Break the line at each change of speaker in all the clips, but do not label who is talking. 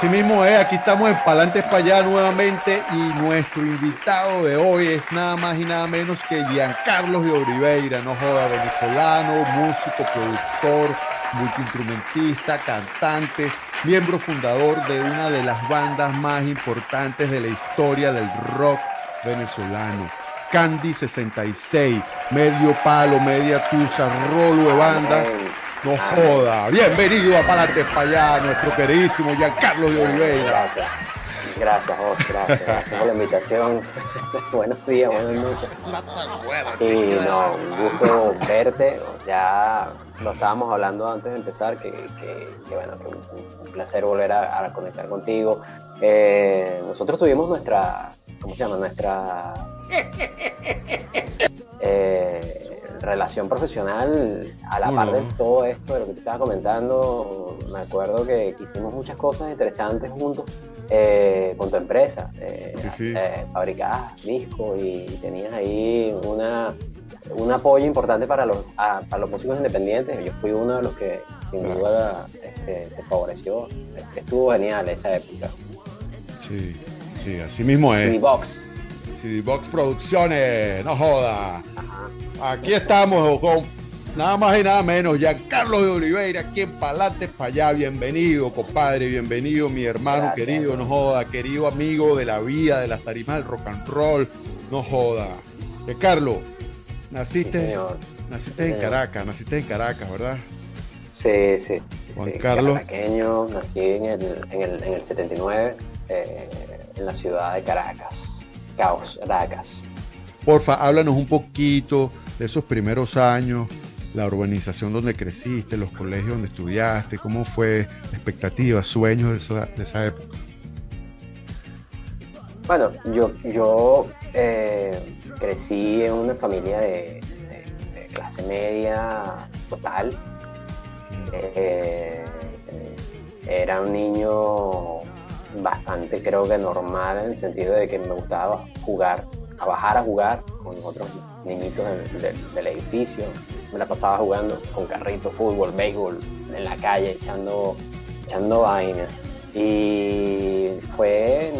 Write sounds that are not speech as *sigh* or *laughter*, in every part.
Así mismo es, aquí estamos en Palantes para allá nuevamente y nuestro invitado de hoy es nada más y nada menos que Giancarlo de Oliveira, no joda, venezolano, músico, productor, multiinstrumentista, cantante, miembro fundador de una de las bandas más importantes de la historia del rock venezolano. Candy 66, medio palo, media tusa, rolo de banda. No joda. Bienvenido a Palante para allá, nuestro queridísimo Giancarlo de Oliveira.
Gracias. Gracias, José. Gracias. Gracias por la invitación. *laughs* Buenos días, buenas noches. Y no, un gusto verte. Ya lo estábamos hablando antes de empezar, que, bueno, que un, un, placer volver a, a conectar contigo. Eh, nosotros tuvimos nuestra, ¿cómo se llama? Nuestra *laughs* eh, relación profesional a la par de todo esto, de lo que te estaba comentando. Me acuerdo que hicimos muchas cosas interesantes juntos eh, con tu empresa. Eh,
Sí, sí.
eh, fabricabas discos y tenías ahí una, un apoyo importante para los, a- para los músicos independientes. Yo fui uno de los que sin duda este, te favoreció. Estuvo genial esa época.
Sí, sí, así mismo es.
Box.
CD Box Producciones, no joda. Aquí estamos con nada más y nada menos, Giancarlo de Oliveira, aquí en Palante para allá. Bienvenido, compadre, bienvenido, mi hermano
Gracias.
querido, no joda, querido amigo de la vida, de las tarimas del rock and roll, no joda. Giancarlo,
Sí,
naciste, naciste en. Caracas, naciste en Caracas, ¿verdad?
Sí, sí.
Juan
sí,
Carlos.
Caraqueño, nací en el, en el, en el 79 eh, en la ciudad de Caracas. Caos, Caracas.
Porfa, háblanos un poquito de esos primeros años, la urbanización donde creciste, los colegios donde estudiaste, cómo fue, expectativas, sueños de esa, de esa época.
Bueno, yo, yo eh, crecí en una familia de, de- de clase media total. Eh, eh, era un niño bastante, creo que normal, en el sentido de que me gustaba jugar, a bajar a jugar con otros niñitos del, edificio. Me la pasaba jugando con carritos, fútbol, béisbol, en la calle, echando, echando vaina. Y fue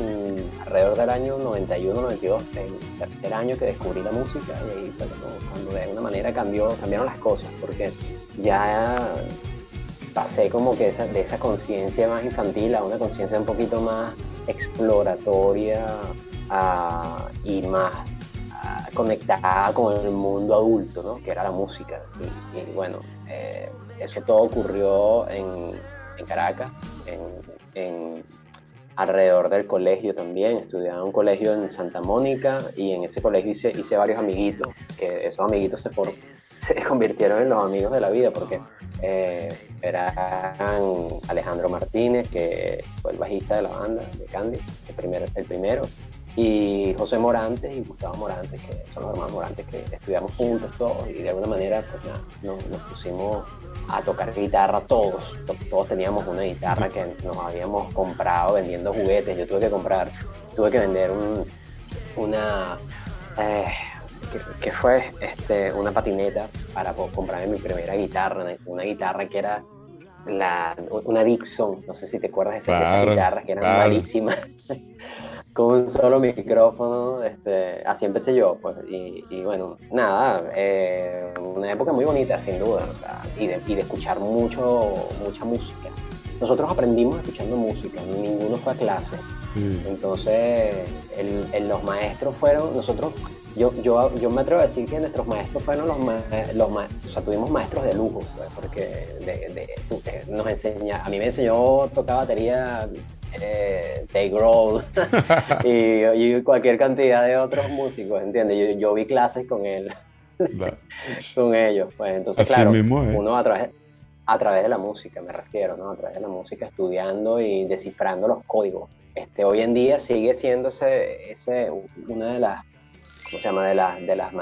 alrededor del año 91-92, el tercer año que descubrí la música y ahí cuando de alguna manera cambió, cambiaron las cosas, porque ya pasé como que esa- de esa conciencia más infantil a una conciencia un poquito más exploratoria y más ah, conectada con el mundo adulto, ¿no? que era la música. Y, bueno, eh, eso todo ocurrió en, en Caracas, alrededor del colegio también. Estudiaba en un colegio en Santa Mónica y en ese colegio hice, hice varios amiguitos, que esos amiguitos se, for- se convirtieron en los amigos de la vida porque eh, eran Alejandro Martínez, que fue el bajista de la banda de Candy, el primero, el primero y José Morantes y Gustavo Morantes, que son los hermanos Morantes que estudiamos juntos todos y de alguna manera pues nada, nos, pusimos a tocar guitarra todos, To- todos teníamos una guitarra que nos habíamos comprado vendiendo juguetes, yo tuve que comprar, tuve que vender un, una, eh, que, que fue este, una patineta para comprarme mi primera guitarra, una guitarra que era la, una Dixon, no sé si te acuerdas de esa- de esas guitarras que eran
claro.
malísimas *laughs* con un solo micrófono, este, así empecé yo, pues, y, y bueno, nada, eh, una época muy bonita, sin duda, o sea, y de, y de escuchar mucho, mucha música. Nosotros aprendimos escuchando música, ninguno fue a clase,
Sí.
entonces el- el- los maestros fueron, nosotros, yo, yo, yo me atrevo a decir que nuestros maestros fueron los, ma- los ma- o sea, tuvimos maestros de lujo, pues, porque de- de- eh, nos enseña, a mí me enseñó tocar batería eh, Dave Grohl *laughs* y, y cualquier cantidad de otros músicos, ¿entiendes? Yo, yo vi clases con él,
La- *laughs*
con ellos, pues entonces
Así
claro,
mismo
uno a través, a través de la música, me refiero, ¿no? A través de la música, estudiando y descifrando los códigos. Este, hoy en día sigue siendo ese, ese una de las, ¿cómo se llama? De, las de, las,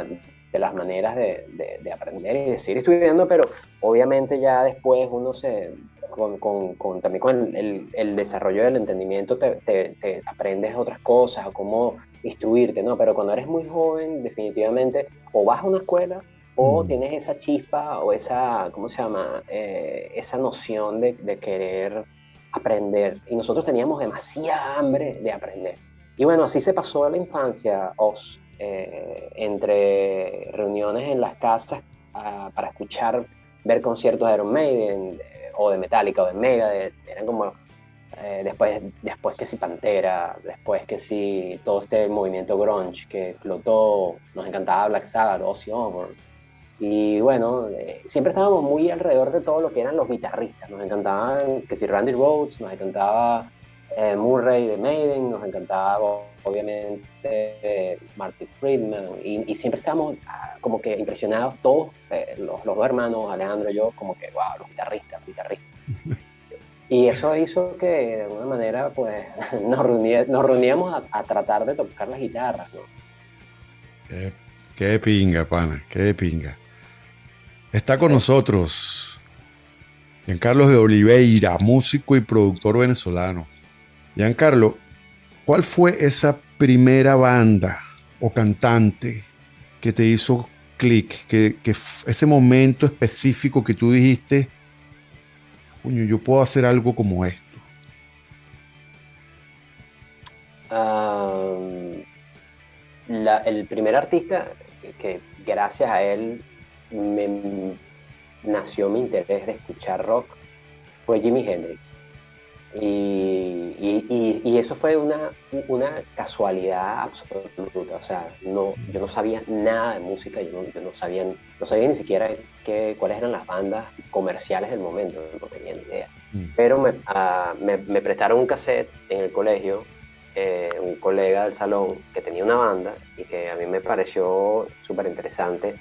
de las maneras de, de- de aprender y de seguir estudiando, pero obviamente ya después uno se, con, con- con- también con el, el desarrollo del entendimiento, te, te- te aprendes otras cosas, o cómo instruirte, ¿no? Pero cuando eres muy joven, definitivamente, o vas a una escuela, o tienes esa chispa, o esa, ¿cómo se llama? Eh, esa noción de, de querer aprender y nosotros teníamos demasiada hambre de aprender. Y bueno, así se pasó la infancia, os, eh, entre reuniones en las casas ah, para escuchar, ver conciertos de Iron Maiden o de Metallica o de Mega, eran como eh, después, después que si Pantera, después que si todo este movimiento grunge que explotó, nos encantaba Black Sabbath, Ozzy Osbourne. Y bueno, eh, siempre estábamos muy alrededor de todo lo que eran los guitarristas. Nos encantaban que si Randy Rhodes, nos encantaba eh, Murray de Maiden, nos encantaba obviamente Marty Friedman. Y, siempre estábamos ah, como que impresionados todos, los, los, dos hermanos, Alejandro y yo, como que, wow, los guitarristas, los guitarristas. *laughs* Y eso hizo que de alguna manera pues *laughs* nos, nos reuníamos a, tratar de tocar las guitarras, ¿no?
Qué, pinga, pana, qué pinga. Está con nosotros Giancarlo de Oliveira, músico y productor venezolano. Giancarlo, ¿cuál fue esa primera banda o cantante que te hizo clic? Que, ese momento específico que tú dijiste, yo puedo hacer algo como esto?
el primer artista que gracias a él me nació mi interés de escuchar rock fue Jimi Hendrix. Y, y, eso fue una, una, casualidad absoluta. O sea, no, yo no sabía nada de música, yo no, sabía, no sabía ni siquiera qué, cuáles eran las bandas comerciales del momento, no tenía ni idea. Mm. Pero ah, me, me, prestaron un cassette en el colegio, eh, un colega del salón que tenía una banda y que a mí me pareció súper interesante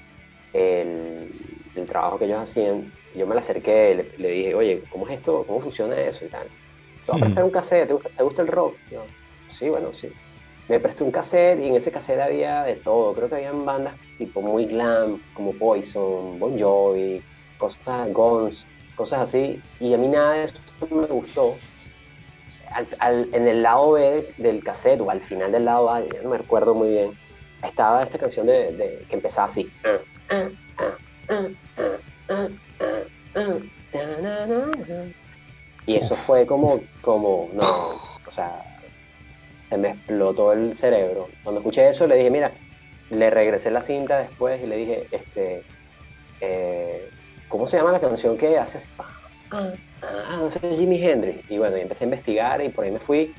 el, el, trabajo que ellos hacían. Yo me la acerqué, le, le dije, oye, ¿cómo es esto? ¿Cómo funciona eso? Y tal te voy a prestar un cassette, ¿te gusta, el rock? sí, bueno, sí. Me presté un cassette y en ese cassette había de todo. Creo que habían bandas tipo muy glam, como Poison, Bon Jovi, cosas, Guns, cosas así. Y a mí nada de eso me gustó. en el lado B del cassette, o al final del lado A, no me recuerdo muy bien, estaba esta canción de, que empezaba así. Y eso fue como, como, no, o sea, se me explotó el cerebro. Cuando escuché eso le dije, mira, le regresé la cinta después y le dije, este, eh, ¿cómo se llama la canción que haces? Ah, ah, no sé, Jimi Hendrix. Y bueno, y empecé a investigar y por ahí me fui.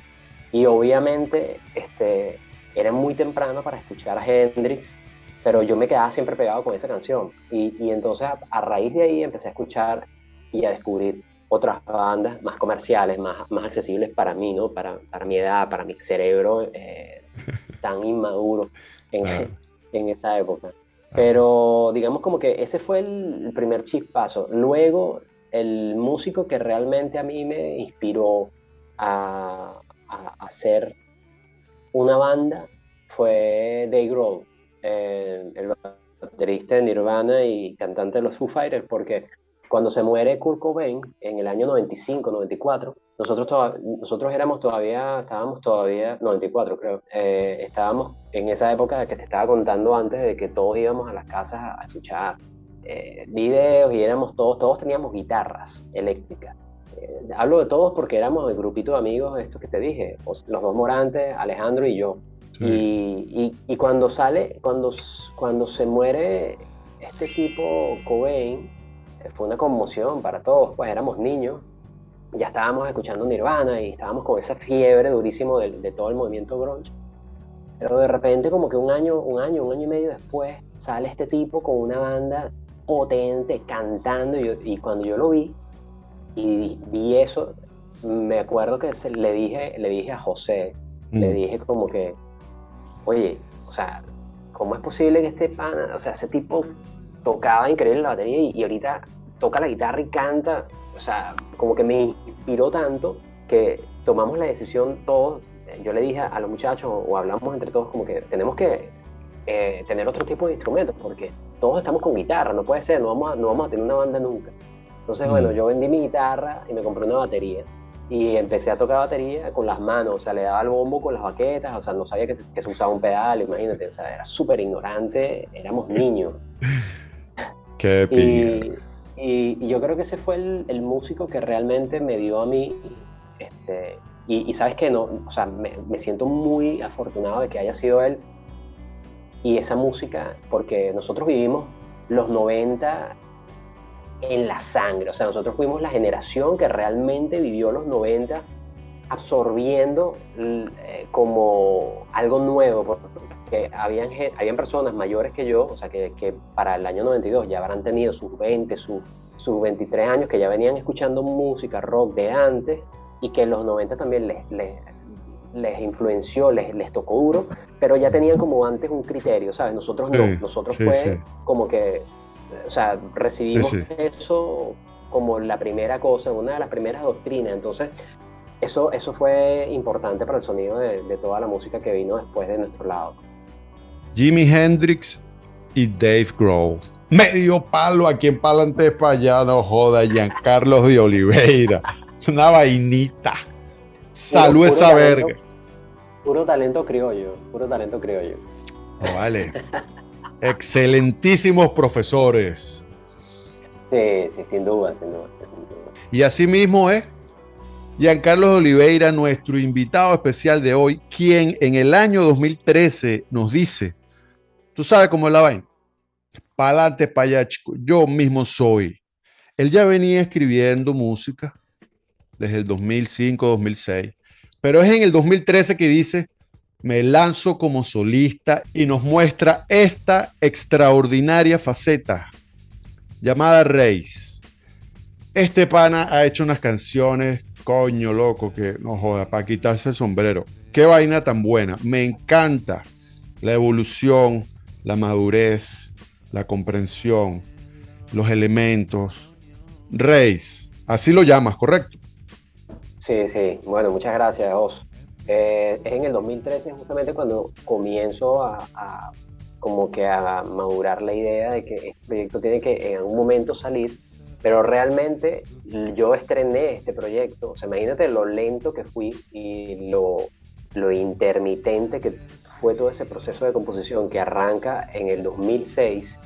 Y obviamente, este, era muy temprano para escuchar a Hendrix, pero yo me quedaba siempre pegado con esa canción. Y, y entonces a, a, raíz de ahí empecé a escuchar y a descubrir otras bandas más comerciales, más, más accesibles para mí, ¿no? Para, para mi edad, para mi cerebro eh, *laughs* tan inmaduro en, *laughs* en, esa época. Pero digamos como que ese fue el, primer chispazo. Luego, el músico que realmente a mí me inspiró a, a hacer una banda fue Dave Grohl, eh, el baterista de Nirvana y cantante de los Foo Fighters, porque cuando se muere Kurt Cobain en el año 95, 94, nosotros, nosotros éramos todavía, estábamos todavía, 94 creo, eh, estábamos en esa época que te estaba contando antes de que todos íbamos a las casas a, escuchar eh, videos y éramos todos, todos teníamos guitarras eléctricas. Eh, hablo de todos porque éramos el grupito de amigos, estos que te dije, los dos Morantes, Alejandro y yo. Y, y, y, cuando sale, cuando, cuando se muere este tipo Cobain, fue una conmoción para todos, pues éramos niños, ya estábamos escuchando Nirvana y estábamos con esa fiebre durísimo de, todo el movimiento grunge. Pero de repente como que un año, un año, un año y medio después sale este tipo con una banda potente cantando y, cuando yo lo vi y vi eso, me acuerdo que le dije, le dije a José, le mm. dije como que, oye, o sea, ¿cómo es posible que este pana, o sea, ese tipo tocaba increíble la batería y, ahorita toca la guitarra y canta. O sea, como que me inspiró tanto que tomamos la decisión todos. Yo le dije a los muchachos, o hablamos entre todos, como que tenemos que eh, tener otro tipo de instrumentos, porque todos estamos con guitarra, no puede ser, no vamos a, no vamos a tener una banda nunca. Entonces, mm. bueno, yo vendí mi guitarra y me compré una batería. Y empecé a tocar batería con las manos, o sea, le daba el bombo con las baquetas, o sea, no sabía que se, que se usaba un pedal, imagínate, o sea, era súper ignorante, éramos niños. *laughs*
Qué
y, y, yo creo que ese fue el, músico que realmente me dio a mí Este, y, sabes que no, o sea, me, me, siento muy afortunado de que haya sido él y esa música, porque nosotros vivimos los 90 en la sangre, o sea, nosotros fuimos la generación que realmente vivió los 90 absorbiendo eh, como algo nuevo, porque habían, habían personas mayores que yo, o sea, que, que para el año 92 ya habrán tenido sus 20, sus, sus 23 años, que ya venían escuchando música rock de antes y que en los 90 también les, les, les influenció, les, les tocó duro, pero ya tenían como antes un criterio, ¿sabes? Nosotros no, nosotros fue como que, o sea, recibimos eso como la primera cosa, una de las primeras doctrinas, entonces eso, eso fue importante para el sonido de, toda la música que vino después de nuestro lado.
Jimi Hendrix y Dave Grohl. Medio palo aquí en Palante para allá, no joda, Giancarlos de Oliveira. Una vainita. Salud esa verga.
Puro talento criollo, puro talento criollo.
vale. Excelentísimos profesores.
Sí, sí, sin duda, sin duda.
Y así mismo es Giancarlo Oliveira, nuestro invitado especial de hoy, quien en el año 2013 nos dice, tú sabes cómo es la vaina, pa'lante pa' allá, chico, yo mismo soy. Él ya venía escribiendo música desde el 2005, 2006, pero es en el 2013 que dice, me lanzo como solista y nos muestra esta extraordinaria faceta llamada Reis. Este pana ha hecho unas canciones coño, loco, que no joda, para quitarse el sombrero. Qué vaina tan buena. Me encanta la evolución, la madurez, la comprensión, los elementos. Reis, así lo llamas, ¿correcto?
Sí, sí. Bueno, muchas gracias, Os. Eh, es en el 2013 justamente cuando comienzo a, como que a madurar la idea de que este proyecto tiene que en algún momento salir pero realmente yo estrené este proyecto, o sea, imagínate lo lento que fui y lo, lo intermitente que fue todo ese proceso de composición que arranca en el 2006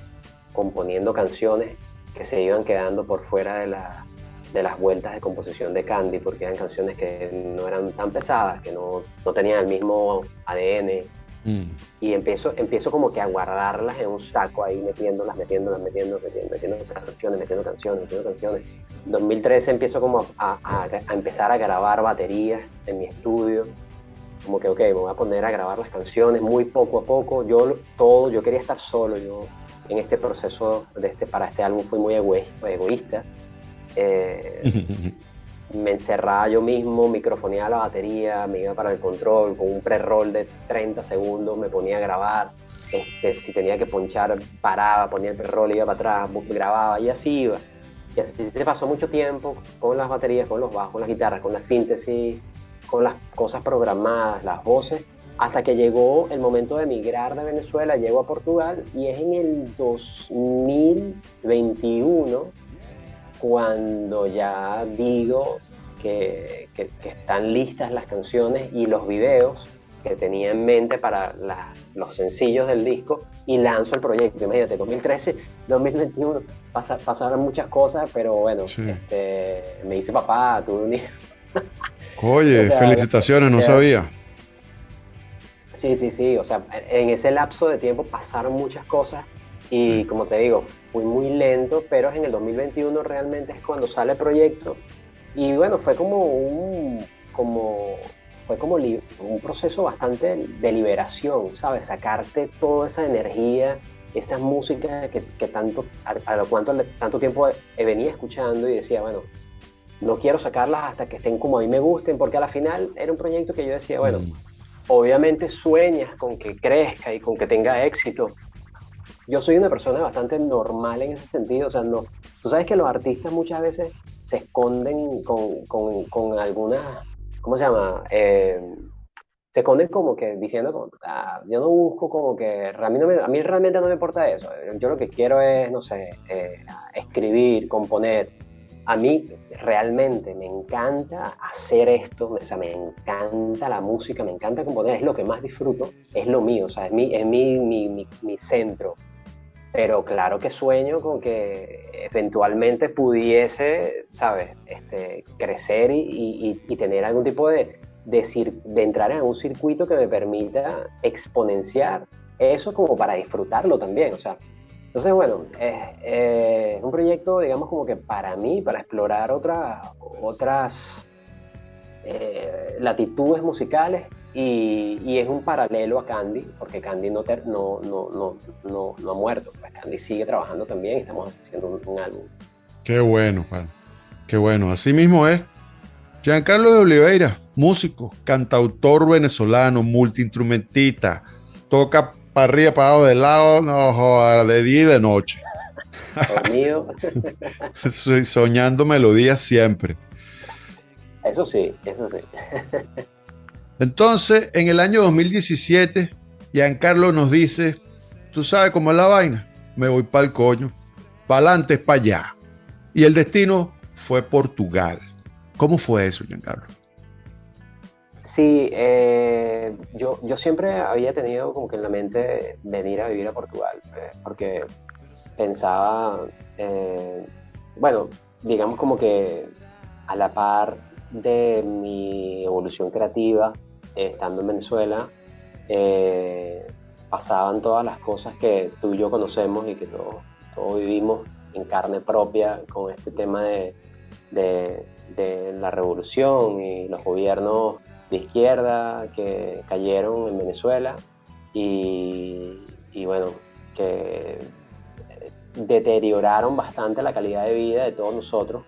componiendo canciones que se iban quedando por fuera de, la, de las vueltas de composición de Candy, porque eran canciones que no eran tan pesadas, que no, no tenían el mismo ADN, Mm. Y empiezo, empiezo como que a guardarlas en un saco ahí, metiéndolas, metiéndolas, metiéndolas, metiendo, metiendo canciones, metiendo canciones, metiendo canciones. En 2013 empiezo como a, a, a, empezar a grabar baterías en mi estudio. Como que, ok, me voy a poner a grabar las canciones muy poco a poco. Yo todo, yo quería estar solo. Yo en este proceso de este, para este álbum fui muy egoísta. egoísta. Eh, *laughs* me encerraba yo mismo, microfoneaba la batería, me iba para el control con un pre-roll de 30 segundos, me ponía a grabar. Este, si tenía que ponchar, paraba, ponía el pre-roll, iba para atrás, grababa y así iba. Y así se pasó mucho tiempo con las baterías, con los bajos, con las guitarras, con la síntesis, con las cosas programadas, las voces, hasta que llegó el momento de emigrar de Venezuela, llego a Portugal y es en el 2021 cuando ya digo que, están listas las canciones y los videos que tenía en mente para los sencillos del disco y lanzo el proyecto. Imagínate, 2013, 2021, pasaron muchas cosas, pero bueno, este, me dice papá, tuve un hijo.
Oye, felicitaciones, no sabía.
Sí, sí, sí, o sea, en ese lapso de tiempo pasaron muchas cosas y como te digo, fui muy lento, pero en el 2021 realmente es cuando sale el proyecto. Y bueno, fue como un, como, fue como un proceso bastante de liberación, ¿sabes? Sacarte toda esa energía, esa música que, que tanto, a, lo cuanto tanto tiempo venía escuchando y decía, bueno, no quiero sacarlas hasta que estén como a mí me gusten, porque a la final era un proyecto que yo decía, bueno, mm. obviamente sueñas con que crezca y con que tenga éxito, yo soy una persona bastante normal en ese sentido, o sea, no, tú sabes que los artistas muchas veces se esconden con, con, con algunas, ¿cómo se llama? Eh, se esconden como que diciendo, ah, yo no busco como que, a mí, a mí realmente no me importa eso, yo lo que quiero es, no sé, eh, escribir, componer. A mí realmente me encanta hacer esto, o sea, me encanta la música, me encanta componer, es lo que más disfruto, es lo mío, o sea, es mi, es mi, mi, mi, mi centro pero claro que sueño con que eventualmente pudiese, ¿sabes?, este, crecer y, tener algún tipo de, de, de, entrar en un circuito que me permita exponenciar eso como para disfrutarlo también, o sea, entonces, bueno, es un proyecto, digamos, como que para mí, para explorar otras otras eh, latitudes musicales y, es un paralelo a Candy, porque Candy no, no, no, no, no, ha muerto, pues Candy sigue trabajando también y estamos haciendo un, álbum.
Qué bueno, Juan, qué bueno, así mismo es. Giancarlo de Oliveira, músico, cantautor venezolano, multiinstrumentista, toca para arriba, para abajo, de lado, no de día y de noche. Estoy *laughs* soñando melodías siempre.
Eso sí, eso sí.
Entonces, en el año 2017, Giancarlo nos dice, tú sabes cómo es la vaina, me voy para el coño, para adelante, para allá. Y el destino fue Portugal. ¿Cómo fue eso, Giancarlo?
Sí, eh, yo, yo siempre había tenido como que en la mente venir a vivir a Portugal, eh, porque pensaba, eh, bueno, digamos como que a la par de mi evolución creativa, estando en Venezuela, pasaban todas las cosas que tú y yo conocemos y que todos, vivimos en carne propia con este tema de, de la revolución y los gobiernos de izquierda que cayeron en Venezuela y, bueno, que deterioraron bastante la calidad de vida de todos nosotros.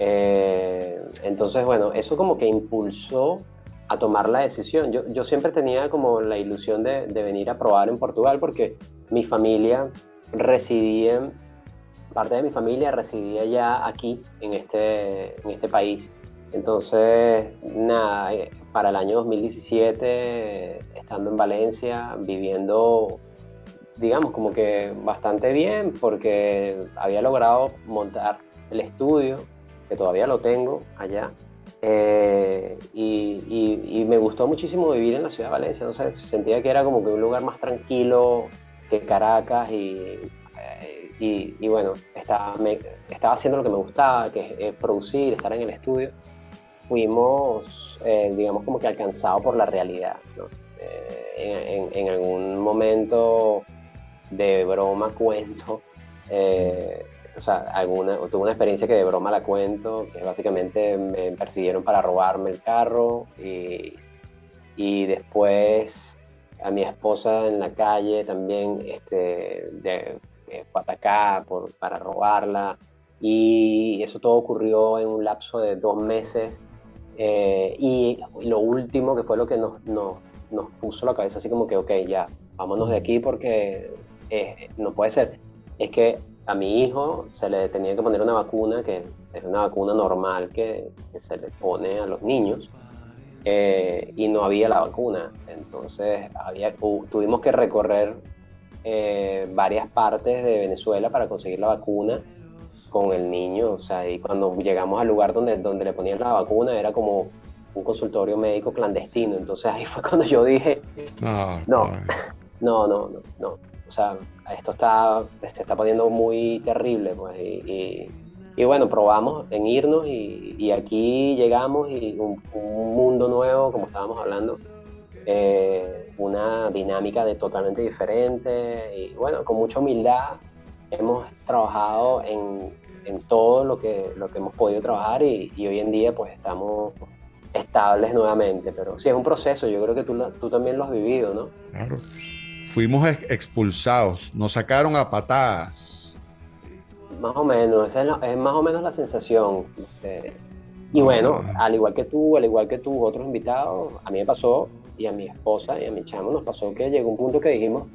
Eh, entonces, bueno, eso como que impulsó a tomar la decisión. Yo, yo siempre tenía como la ilusión de, de, venir a probar en Portugal porque mi familia residía, parte de mi familia residía ya aquí, en este, en este país. Entonces, nada, eh, para el año 2017, estando en Valencia, viviendo, digamos, como que bastante bien, porque había logrado montar el estudio, que todavía lo tengo allá, eh, y, me gustó muchísimo vivir en la ciudad de Valencia, no sé, sentía que era como que un lugar más tranquilo que Caracas y, eh, y, bueno, estaba, estaba haciendo lo que me gustaba, que es producir, estar en el estudio fuimos, eh, digamos, como que alcanzados por la realidad. Eh, en, algún momento de broma cuento, eh, o sea, alguna, tuve una experiencia que de broma la cuento, que básicamente me persiguieron para robarme el carro y, y después a mi esposa en la calle también este, de, atacada por, para robarla y eso todo ocurrió en un lapso de dos meses eh, y lo último que fue lo que nos, nos, nos, puso la cabeza así como que, ok, ya, vámonos de aquí porque eh, no puede ser. Es que a mi hijo se le tenía que poner una vacuna que es una vacuna normal que, se le pone a los niños eh, y no había la vacuna. Entonces tuvimos que recorrer varias partes de Venezuela para conseguir la vacuna con el niño, o sea, y cuando llegamos al lugar donde, donde le ponían la vacuna era como un consultorio médico clandestino, entonces ahí fue cuando yo dije, no, *laughs* no, no, no, no, o sea, esto está, se está poniendo muy terrible, pues, y, y, bueno, probamos en irnos y, y aquí llegamos y un, mundo nuevo, como estábamos hablando, eh, una dinámica de totalmente diferente y bueno, con mucha humildad hemos trabajado en, en todo lo que, lo que hemos podido trabajar y, hoy en día pues estamos estables nuevamente, pero sí es un proceso, yo creo que tú, tú también lo has vivido, ¿no?
Claro. Fuimos expulsados, nos sacaron a patadas.
Más o menos, esa es, más o menos la sensación. Este, y bueno, ah. al igual que tú, al igual que tú, otros invitados, a mí me pasó, y a mi esposa y a mi chamo nos pasó que llegó un punto que dijimos,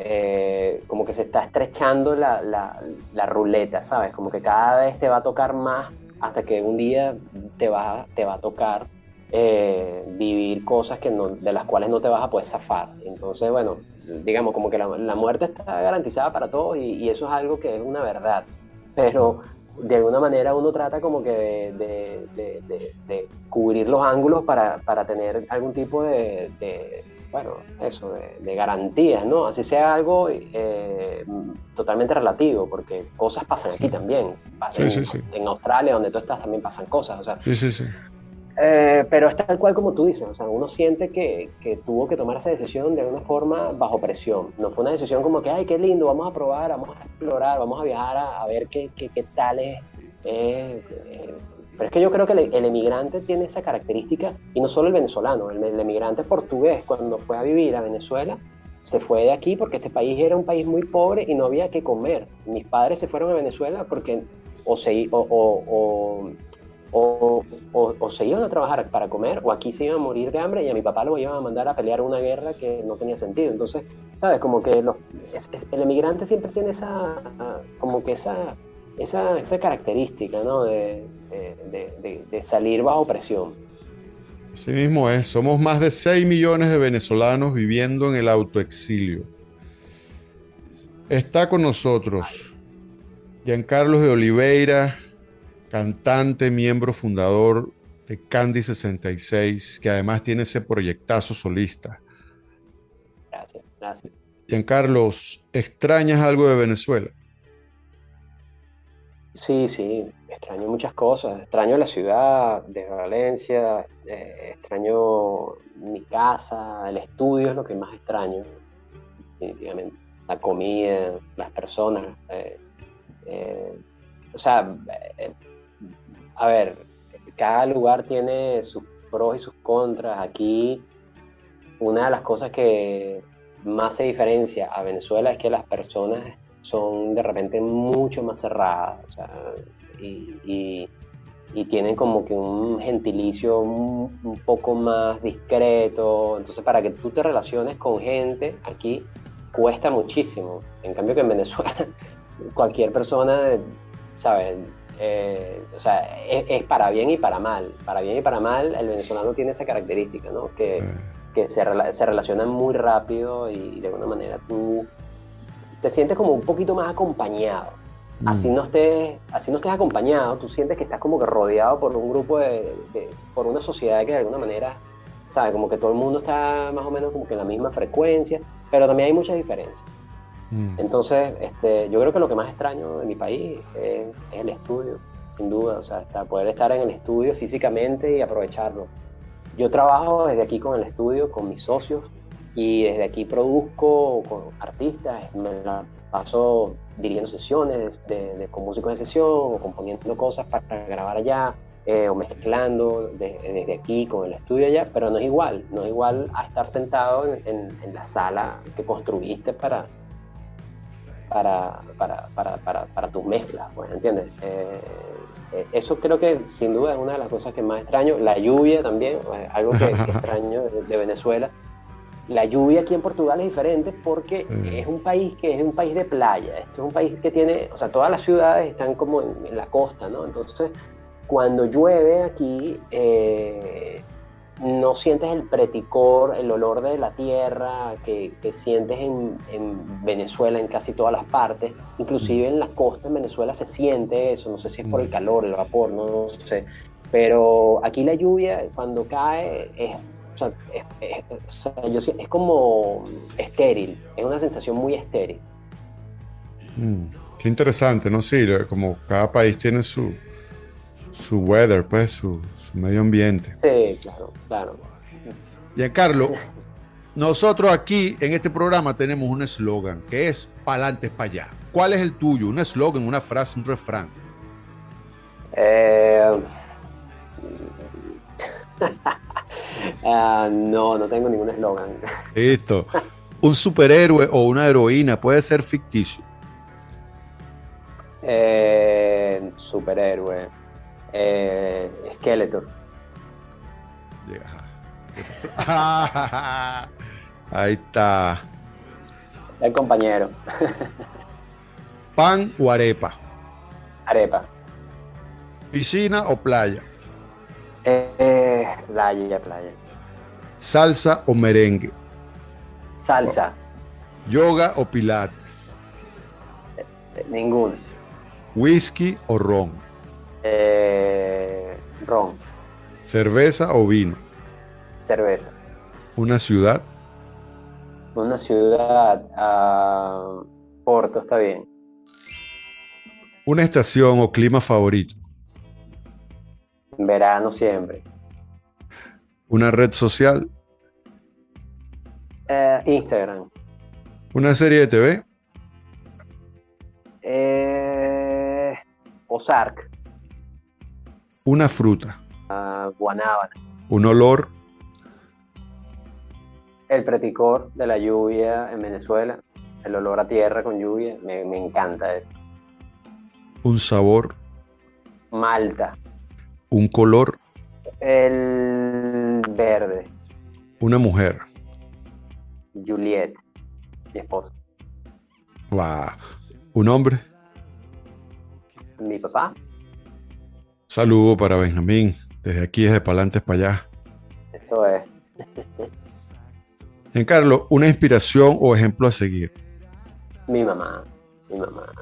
eh, como que se está estrechando la, la, ruleta, ¿sabes? Como que cada vez te va a tocar más hasta que un día te va, te va a tocar eh, vivir cosas que no, de las cuales no te vas a poder zafar. Entonces, bueno, digamos como que la, muerte está garantizada para todos y, eso es algo que es una verdad. Pero de alguna manera uno trata como que de, de, de, cubrir los ángulos para, para, tener algún tipo de, bueno, eso, de, garantías, ¿no? Así sea algo eh, totalmente relativo, porque cosas pasan aquí también. en, Australia, donde tú estás, también pasan cosas. O sea,
sí, sí, sí.
Eh, pero es tal cual como tú dices, o sea, uno siente que, que, tuvo que tomar esa decisión de alguna forma bajo presión. No fue una decisión como que, ay, qué lindo, vamos a probar, vamos a explorar, vamos a viajar a, ver qué, qué, qué tal es. Eh, pero es que yo creo que el, emigrante tiene esa característica, y no solo el venezolano, el, emigrante portugués cuando fue a vivir a Venezuela, se fue de aquí porque este país era un país muy pobre y no había que comer. Mis padres se fueron a Venezuela porque o se, o, o, o, o, se iban a trabajar para comer o aquí se iban a morir de hambre y a mi papá lo iban a mandar a pelear una guerra que no tenía sentido. Entonces, ¿sabes? Como que los, el emigrante siempre tiene esa, como que esa, esa, esa característica, ¿no? De, de, de, salir bajo presión.
Así mismo es, somos más de 6 millones de venezolanos viviendo en el autoexilio. Está con nosotros Giancarlo de Oliveira, cantante, miembro fundador de Candy 66, que además tiene ese proyectazo solista.
Gracias, gracias.
Giancarlos, ¿extrañas algo de Venezuela?
Sí, sí, extraño muchas cosas. Extraño la ciudad de Valencia, eh, extraño mi casa, el estudio es lo que más extraño, definitivamente. La comida, las personas. Eh, eh, o sea, a ver, cada lugar tiene sus pros y sus contras. Aquí, una de las cosas que más se diferencia a Venezuela es que las personas son de repente mucho más cerradas y, tienen como que un gentilicio un, poco más discreto. Entonces, para que tú te relaciones con gente aquí cuesta muchísimo. En cambio que en Venezuela *laughs* cualquier persona, ¿sabes? Eh, o sea, es, para bien y para mal. Para bien y para mal, el venezolano tiene esa característica, ¿no? Que, que se, se relacionan muy rápido y de alguna manera tú te sientes como un poquito más acompañado. Así, mm. no estés, así no estés acompañado, tú sientes que estás como que rodeado por un grupo de, por una sociedad que de alguna manera, ¿sabes? Como que todo el mundo está más o menos como que en la misma frecuencia, pero también hay muchas diferencias. Mm. Entonces, este, yo creo que lo que más extraño de mi país es, el estudio, sin duda, o sea, poder estar en el estudio físicamente y aprovecharlo. Yo trabajo desde aquí con el estudio, con mis socios, y desde aquí produzco con artistas, me la paso dirigiendo sesiones de, con músicos de sesión o componiendo cosas para grabar allá eh, o mezclando desde aquí con el estudio allá, pero no es igual, no es igual a estar sentado en, la sala que construiste para, para, para, para, para tus mezclas, pues, ¿entiendes? Eh, eh, eso creo que sin duda es una de las cosas que más extraño. La lluvia también, algo que, *laughs* extraño de Venezuela la lluvia aquí en Portugal es diferente porque es un país que es un país de playa. Este es un país que tiene, o sea, todas las ciudades están como en, la costa, ¿no? Entonces, cuando llueve aquí, eh, no sientes el preticor, el olor de la tierra que, sientes en, Venezuela, en casi todas las partes. Inclusive en la costa en Venezuela se siente eso. No sé si es por el calor, el vapor, no, no sé. Pero aquí la lluvia, cuando cae, es es, como estéril, es una sensación muy estéril.
Mm, qué interesante, ¿no? Sí, como cada país tiene su, su weather, pues, su, medio ambiente.
Sí, claro, claro.
Giancarlo, nosotros aquí en este programa tenemos un eslogan que es pa'lante para allá. ¿Cuál es el tuyo? Un eslogan, una frase, un refrán.
Eh... *laughs* Ah, no, no tengo ningún eslogan. *laughs*
Listo. Un superhéroe o una heroína puede ser ficticio.
Eh, superhéroe. Eh, Skeletor. *laughs*
Ahí está.
El compañero. *laughs*
¿Pan o arepa?
Arepa.
¿Piscina o playa?
Eh, playa, playa.
¿Salsa o merengue?
Salsa.
¿Yoga o pilates?
Eh, ninguno.
¿Whisky o ron?
Eh, ron.
¿Cerveza o vino?
Cerveza.
¿Una ciudad?
Una ciudad, a Porto está bien.
Una estación o clima favorito.
Verano siempre.
Una red social.
Eh, Instagram.
Una serie de TV.
Eh, Ozark.
Una fruta.
Uh, guanábana.
Un olor.
El preticor de la lluvia en Venezuela. El olor a tierra con lluvia. Me, me encanta eso.
Un sabor.
Malta.
Un color.
El verde.
Una mujer.
Juliet, mi esposa.
Wow. Un hombre.
Mi papá.
Saludo para Benjamín. Desde aquí, desde Palantes para allá.
Eso es.
Giancarlo, una inspiración o ejemplo a seguir.
Mi mamá. Mi mamá.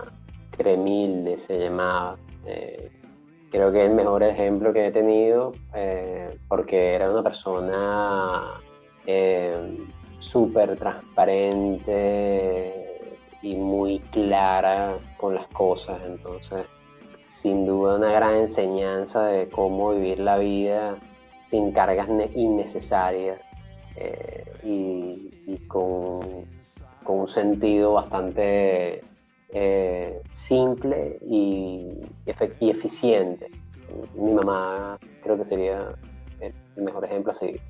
Cremilde se llamaba. Eh, creo que es el mejor ejemplo que he tenido eh, porque era una persona eh, súper transparente y muy clara con las cosas. Entonces, sin duda una gran enseñanza de cómo vivir la vida sin cargas innecesarias eh, y, con, con, un sentido bastante eh, simple y, y, eficiente. Mi mamá creo que sería el mejor ejemplo a seguir.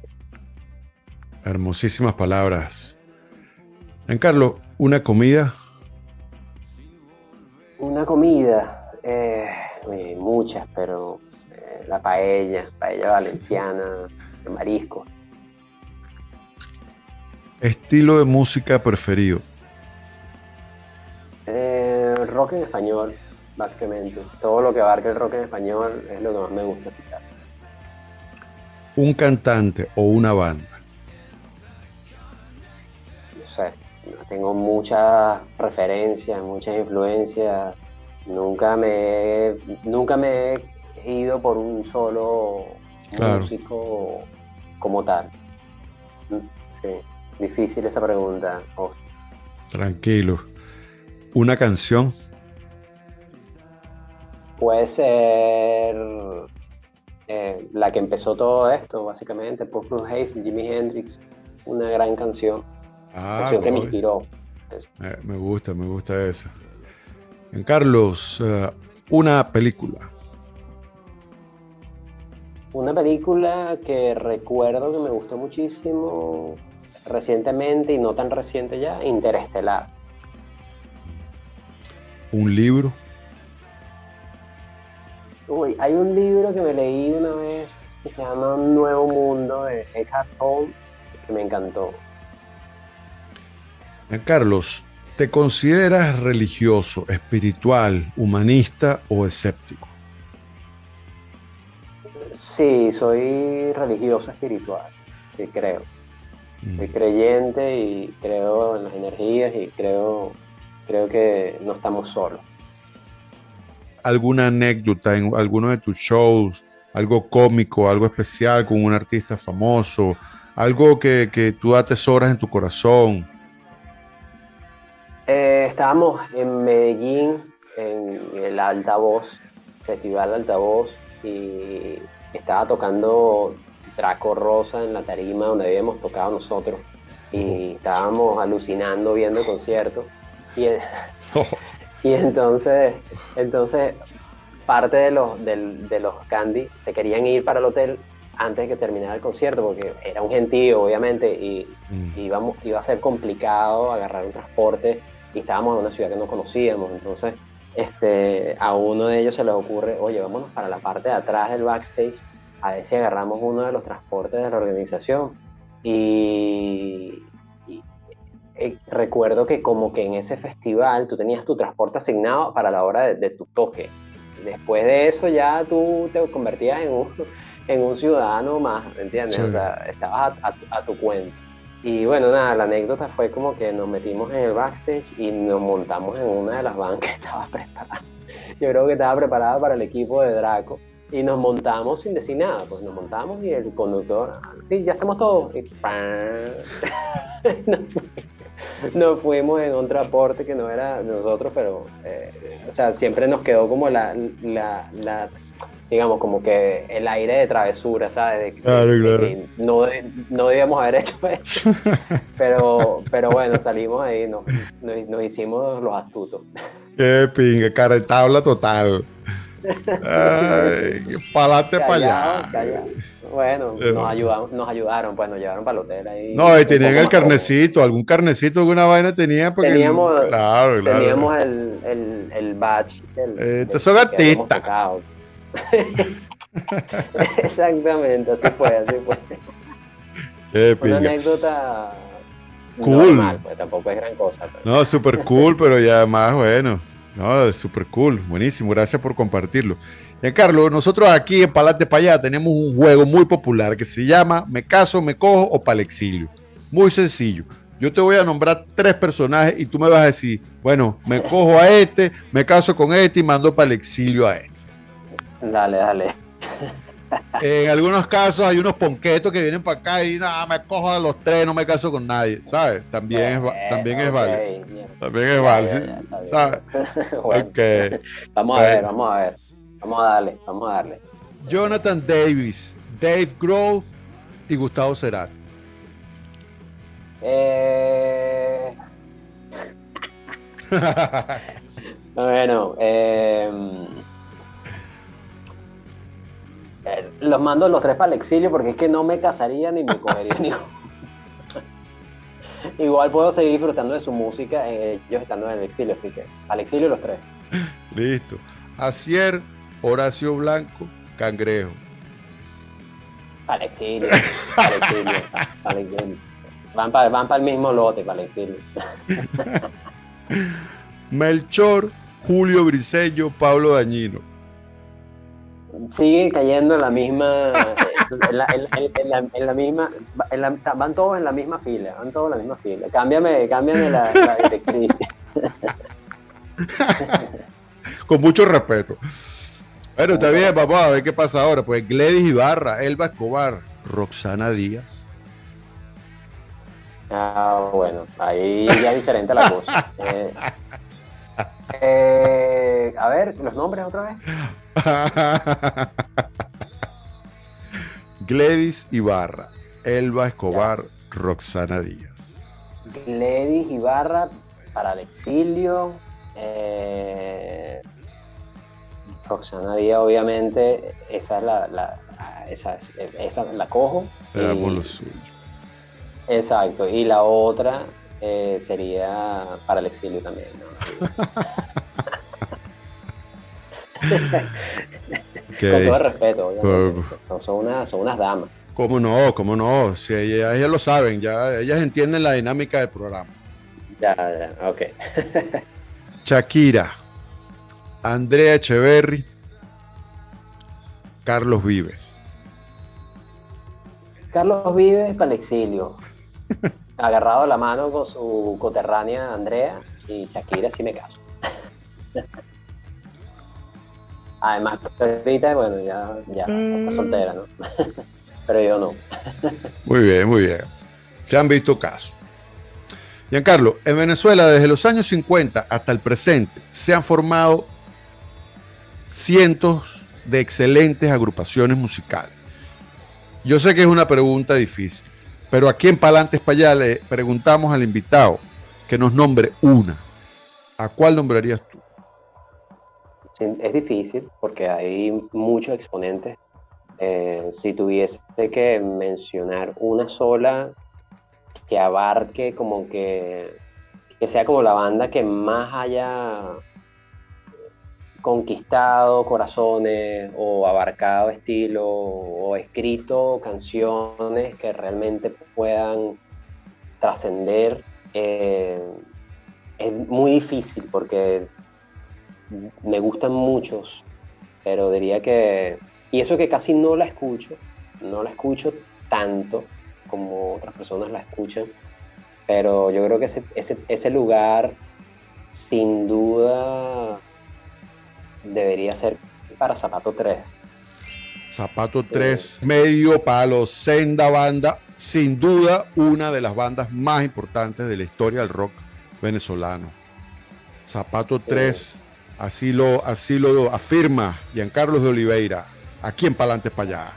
Hermosísimas palabras. Giancarlo, ¿una comida?
Una comida, eh, muchas, pero eh, la paella, paella valenciana, de marisco.
Estilo de música preferido.
Rock en español, básicamente. Todo lo que abarca el rock en español es lo que más me gusta escuchar.
Un cantante o una banda.
tengo muchas referencias, muchas influencias. Nunca me, nunca me he ido por un solo músico como tal. Sí, difícil esa pregunta.
Tranquilo. ¿Una canción?
Puede ser eh, la que empezó todo esto, básicamente, Purple Haze, Jimi Hendrix, una gran canción. Ah, que me inspiró.
Me, gusta, me gusta eso. Carlos, eh, una película.
Una película que recuerdo que me gustó muchísimo recientemente y no tan reciente ya, Interestelar.
¿Un libro?
Uy, hay un libro que me leí una vez que se llama Un Nuevo Mundo de Eckhart Tolle que me encantó.
Carlos, ¿te consideras religioso, espiritual, humanista o escéptico?
Sí, soy religioso espiritual, sí creo. Mm. Soy creyente y creo en las energías y creo, creo que no estamos solos.
¿Alguna anécdota en alguno de tus shows, algo cómico, algo especial con un artista famoso, algo que, que tú atesoras en tu corazón?
Eh, estábamos en Medellín, en el Altavoz, Festival Altavoz, y estaba tocando Draco Rosa en la tarima donde habíamos tocado nosotros. Y estábamos alucinando viendo el concierto. Y, *laughs* y entonces, entonces parte de los, de, los Candy se querían ir para el hotel antes de que terminara el concierto, porque era un gentío, obviamente, y mm. íbamos, iba a ser complicado agarrar un transporte y estábamos en una ciudad que no conocíamos, entonces este, a uno de ellos se le ocurre, oye, vámonos para la parte de atrás del backstage, a ver si agarramos uno de los transportes de la organización. Y, eh, recuerdo que como que en ese festival tú tenías tu transporte asignado para la hora de, tu toque. Después de eso ya tú te convertías en un, *laughs* en un ciudadano más, ¿entiendes? O sea, estabas a tu cuenta. Y bueno, nada, la anécdota fue como que nos metimos en el backstage y nos montamos en una de las bancas que estaba *laughs* preparada. Yo creo que estaba preparada para el equipo de Draco. y nos montamos sin decir nada, pues nos montamos y el conductor, sí, ya estamos todos. Y *laughs* *laughs* nos, fuimos en otro aporte que no era nosotros, pero, eh, o sea, siempre nos quedó como la, la, la, digamos, como que el aire de travesura, ¿sabes? claro, claro. no, no debíamos haber hecho eso. *laughs* pero, pero bueno, salimos ahí, nos, nos, hicimos los astutos.
Qué pinga, cara tabla total. *laughs* Ay, pa'lante para allá.
Bueno, nos, ayudamos, nos ayudaron, pues nos llevaron para el hotel ahí.
No, y tenían el carnecito, algún carnecito, alguna vaina tenían.
Porque teníamos, claro, claro. teníamos el, el, el badge.
El, Estos son artistas.
Exactamente, así fue, así fue.
Qué
Una anécdota cool. normal, pues tampoco es gran cosa. Pero.
No, súper cool, pero ya más bueno. No, súper cool, buenísimo, gracias por compartirlo. Carlos, nosotros aquí en Palate para allá tenemos un juego muy popular que se llama Me caso, me cojo o palexilio. Muy sencillo. Yo te voy a nombrar tres personajes y tú me vas a decir, bueno, me cojo a este, me caso con este y mando para exilio a este.
Dale, dale.
En algunos casos hay unos ponquetos que vienen para acá y nada, me cojo a los tres, no me caso con nadie, ¿sabes? También es, también es válido. También es válido, ¿sabes? *laughs*
Vamos a ver, vamos a ver. Vamos a darle, vamos a darle.
Jonathan Davis, Dave Grohl y Gustavo Cerati.
Eh... *laughs* bueno, eh... Eh, los mando los tres para el exilio porque es que no me casaría ni me cogería *laughs* ni. Igual puedo seguir disfrutando de su música ellos estando en el exilio, así que al exilio los tres.
Listo. Acier, Horacio Blanco, Cangrejo.
Exilio, al exilio, Van para van el mismo lote, para el exilio. *laughs*
Melchor, Julio Briseño, Pablo Dañino
siguen cayendo en la misma, en la, misma, van todos en la misma fila, van todos en la misma fila. Cámbiame, cámbiame la, directriz. *laughs*
Con mucho respeto. Bueno, está bien, vamos a ver qué pasa ahora. Pues Gledys Ibarra, Elba Escobar, Roxana Díaz.
Ah, bueno, ahí ya es diferente la cosa. *laughs* Eh, eh, a ver, los nombres otra vez. *laughs*
Gledys Ibarra, Elba Escobar, Roxana Díaz.
Gledys Ibarra para el exilio. Eh, Roxana Díaz, obviamente, esa es la, esa, la cojo. Exacto. Y la otra eh, sería para el exilio también. *laughs* Con todo respeto, son, unas damas.
¿Cómo no? ¿Cómo no? Si ellas, lo saben, ya ellas entienden la dinámica del programa.
Ya, ya, ok. *laughs*
Shakira, Andrea Echeverry, Carlos Vives.
Carlos Vives para el exilio. *laughs* Agarrado la mano con su coterránea Andrea y Shakira sí me caso. *laughs* Además, ahorita, bueno, ya, ya está mm. soltera, ¿no? *laughs* Pero yo no.
muy bien, muy bien. Se han visto casos. Giancarlo, en Venezuela desde los años 50 hasta el presente se han formado cientos de excelentes agrupaciones musicales. Yo sé que es una pregunta difícil, pero aquí en Palantes para allá le preguntamos al invitado que nos nombre una. ¿A cuál nombrarías tú?
es difícil porque hay muchos exponentes. Eh, si tuviese que mencionar una sola que abarque como que, que sea como la banda que más haya conquistado corazones o abarcado estilo o escrito canciones que realmente puedan trascender, eh, es muy difícil porque me gustan muchos, pero diría que, y eso que casi no la escucho, no la escucho tanto como otras personas la escuchan, pero yo creo que ese, lugar sin duda debería ser para Zapato 3.
Zapato 3, medio palo, senda banda, sin duda una de las bandas más importantes de la historia del rock venezolano. Zapato 3, así lo, así lo afirma Giancarlo de Oliveira, aquí en Palante para allá.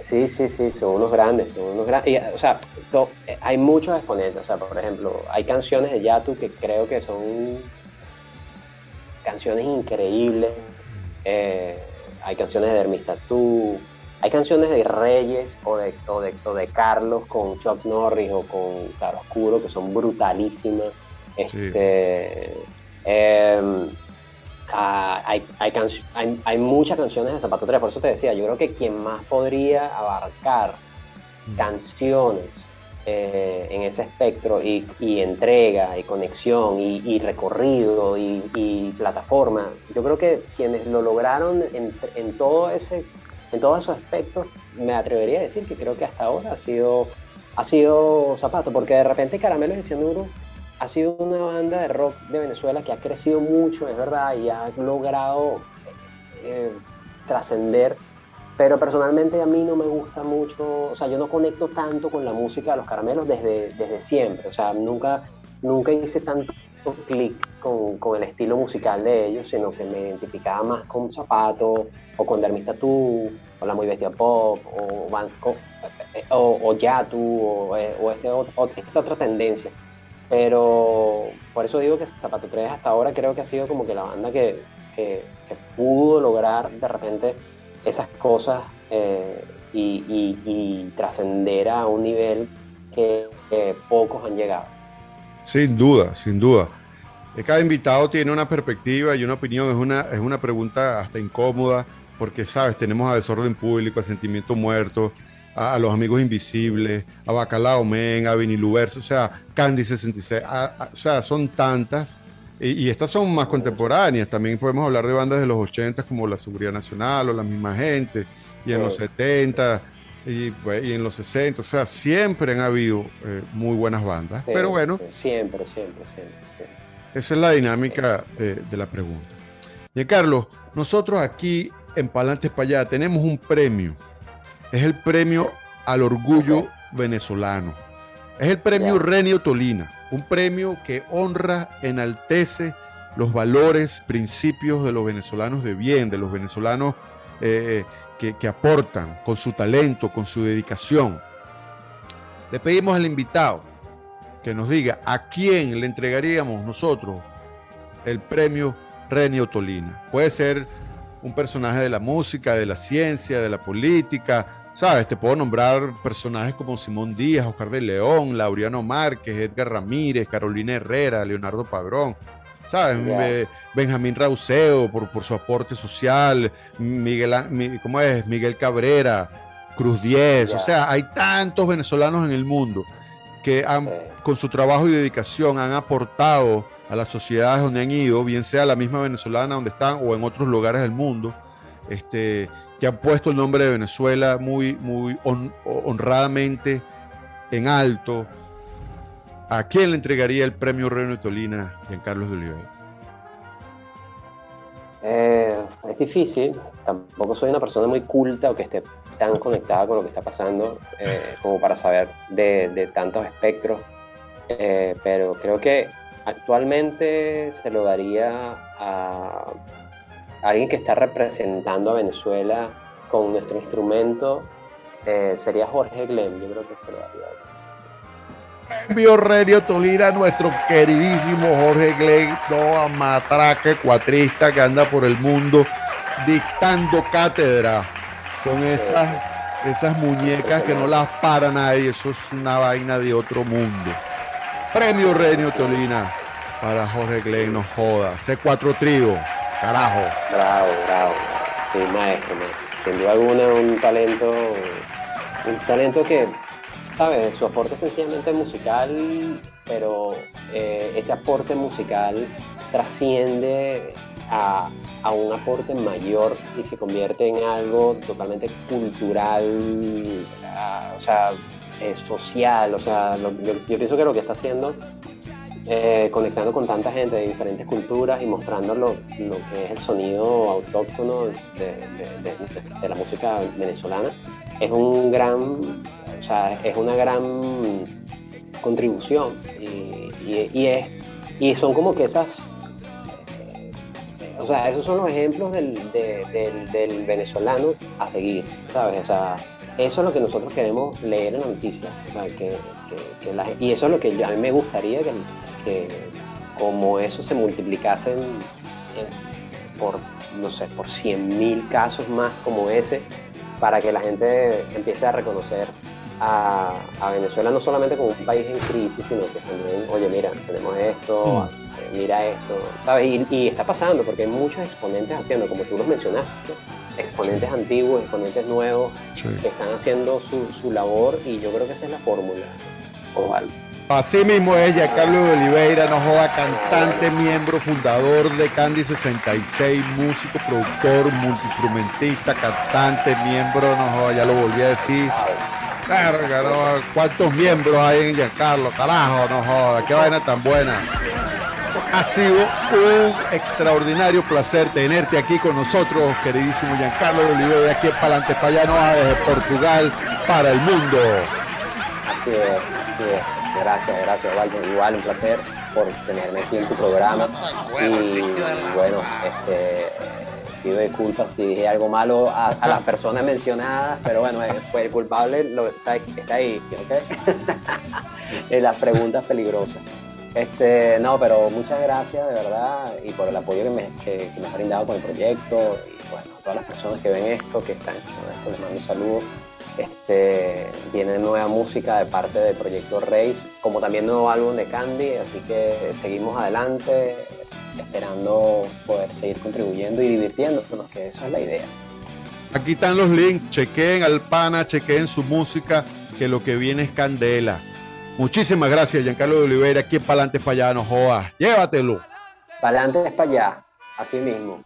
Sí, sí, sí, son unos grandes, son unos grandes. O sea, eh, hay muchos exponentes. O sea, por ejemplo, hay canciones de Yatu que creo que son canciones increíbles. Eh, hay canciones de Hermis hay canciones de Reyes o de, o de, Carlos con Chuck Norris o con Claro Oscuro que son brutalísimas. Este, em, ah, hay, hay, muchas canciones de Zapato 3, por eso te decía, yo creo que quien más podría abarcar mm. canciones eh, en ese espectro y, entrega y conexión y, recorrido y, plataforma. Yo creo que quienes lo lograron en, todo ese, en todos esos aspectos, me atrevería a decir que creo que hasta ahora ha sido, ha sido Zapato, porque de repente Caramelo y Cianuro ha sido una banda de rock de Venezuela que ha crecido mucho, es verdad, y ha logrado eh, trascender pero personalmente a mí no me gusta mucho, o sea, yo no conecto tanto con la música de los caramelos desde, desde siempre, o sea, nunca, nunca hice tanto clic con, con, el estilo musical de ellos, sino que me identificaba más con Zapato, o con Dermis Tattoo, o La Muy Bestia Pop, o, o, o Yatu, o, eh, o, este, esta otra tendencia. Pero por eso digo que Zapato 3 hasta ahora creo que ha sido como que la banda que, que pudo lograr de repente esas cosas eh, y, trascender a un nivel que, pocos han llegado.
Sin duda, sin duda. Cada invitado tiene una perspectiva y una opinión, es una, es una pregunta hasta incómoda, porque, sabes, tenemos a Desorden Público, a Sentimiento Muerto, a, Los Amigos Invisibles, a Bacalao Men, a Viniluverso, o sea, Candy 66, o sea, son tantas y, estas son más contemporáneas. También podemos hablar de bandas de los 80 como la Seguridad Nacional o la misma gente, y en los 70 pues, y, en los 60. O sea, siempre han habido eh, muy buenas bandas. pero bueno.
siempre, siempre, siempre,
Esa es la dinámica de, la pregunta. Y Carlos, nosotros aquí en Palantes para allá tenemos un premio. Es el premio al orgullo venezolano. Es el premio Renio Tolina un premio que honra, enaltece los valores, principios de los venezolanos de bien, de los venezolanos eh, que, aportan con su talento, con su dedicación. Le pedimos al invitado que nos diga a quién le entregaríamos nosotros el premio Renio Tolina. Puede ser un personaje de la música, de la ciencia, de la política, ¿Sabes? Te puedo nombrar personajes como Simón Díaz, Oscar de León, Laureano Márquez, Edgar Ramírez, Carolina Herrera, Leonardo Padrón. ¿Sabes? Benjamín Rauseo por, por su aporte social, Miguel, ¿cómo es? Miguel Cabrera, Cruz Diez. O sea, hay tantos venezolanos en el mundo que han, con su trabajo y dedicación han aportado a las sociedades donde han ido, bien sea la misma venezolana donde están o en otros lugares del mundo, este, que han puesto el nombre de Venezuela muy, muy honradamente en alto. ¿A quién le entregaría el premio Reino de Tolina, Carlos de Oliveira?
Eh, es difícil, tampoco soy una persona muy culta o que esté tan conectada con lo que está pasando eh, como para saber de, tantos espectros, eh, pero creo que actualmente se lo daría a alguien que está representando a Venezuela con nuestro instrumento eh, sería Jorge Glenn, yo creo que se lo daría.
Premio Renio Tolina, nuestro queridísimo Jorge Glenn, no matraque cuatrista que anda por el mundo dictando cátedra con esas, esas muñecas que no las para nadie, eso es una vaina de otro mundo. Premio Renio Tolina para Jorge Glenn, no joda. C4 Trío. Carajo.
Bravo, bravo. Sí, maestro, Sin duda alguna, un talento, un talento que, ¿sabes? Su aporte es sencillamente musical, pero eh, ese aporte musical trasciende a, un aporte mayor y se convierte en algo totalmente cultural, o sea, eh, social, o sea, yo, pienso que lo que está haciendo eh, conectando con tanta gente de diferentes culturas y mostrando lo, que es el sonido autóctono de, la música venezolana, es un gran, o sea, es una gran contribución y, es, y son como que esas, eh, o sea, esos son los ejemplos del, venezolano a seguir, ¿sabes? O sea, eso es lo que nosotros queremos leer en la noticia, o sea, que, y eso es lo que a mí me gustaría que que como eso se multiplicase por, no sé, por 100.000 casos más como ese, para que la gente empiece a reconocer a, Venezuela no solamente como un país en crisis, sino que también, oye, mira, tenemos esto, mm. eh, mira esto, ¿sabes? Y, está pasando porque hay muchos exponentes haciendo, como tú los mencionaste, exponentes antiguos, exponentes nuevos, que están haciendo su, su labor y yo creo que esa es la fórmula, Oval.
Así mismo es Carlos de Oliveira, no joda, cantante, miembro, fundador de Candy 66, músico, productor, multiinstrumentista, cantante, miembro, no joda, ya lo volví a decir. Carga, ¿cuántos miembros hay en Giancarlo? Carajo, no joda, qué vaina tan buena. Ha sido un extraordinario placer tenerte aquí con nosotros, queridísimo Giancarlo de Oliveira, aquí en Palante Payano, desde Portugal para el mundo.
Así es. Gracias, gracias, Igual un placer por tenerme aquí en tu programa. Y bueno, este, pido disculpas si dije algo malo a, las personas mencionadas, pero bueno, eh, fue el culpable lo está, está ahí, en las *laughs* preguntas peligrosas. Este, no, pero muchas gracias de verdad y por el apoyo que me, que, me has brindado con el proyecto y bueno, a todas las personas que ven esto, que están esto, les mando un saludo este, viene nueva música de parte del proyecto Race, como también nuevo álbum de Candy, así que seguimos adelante esperando poder seguir contribuyendo y divirtiéndonos, que eso es la idea.
Aquí están los links, chequen al pana, chequen su música, que lo que viene es candela. Muchísimas gracias, Giancarlo de Oliveira, aquí en Palante para allá, no jodas, llévatelo.
Palante es para allá, así mismo.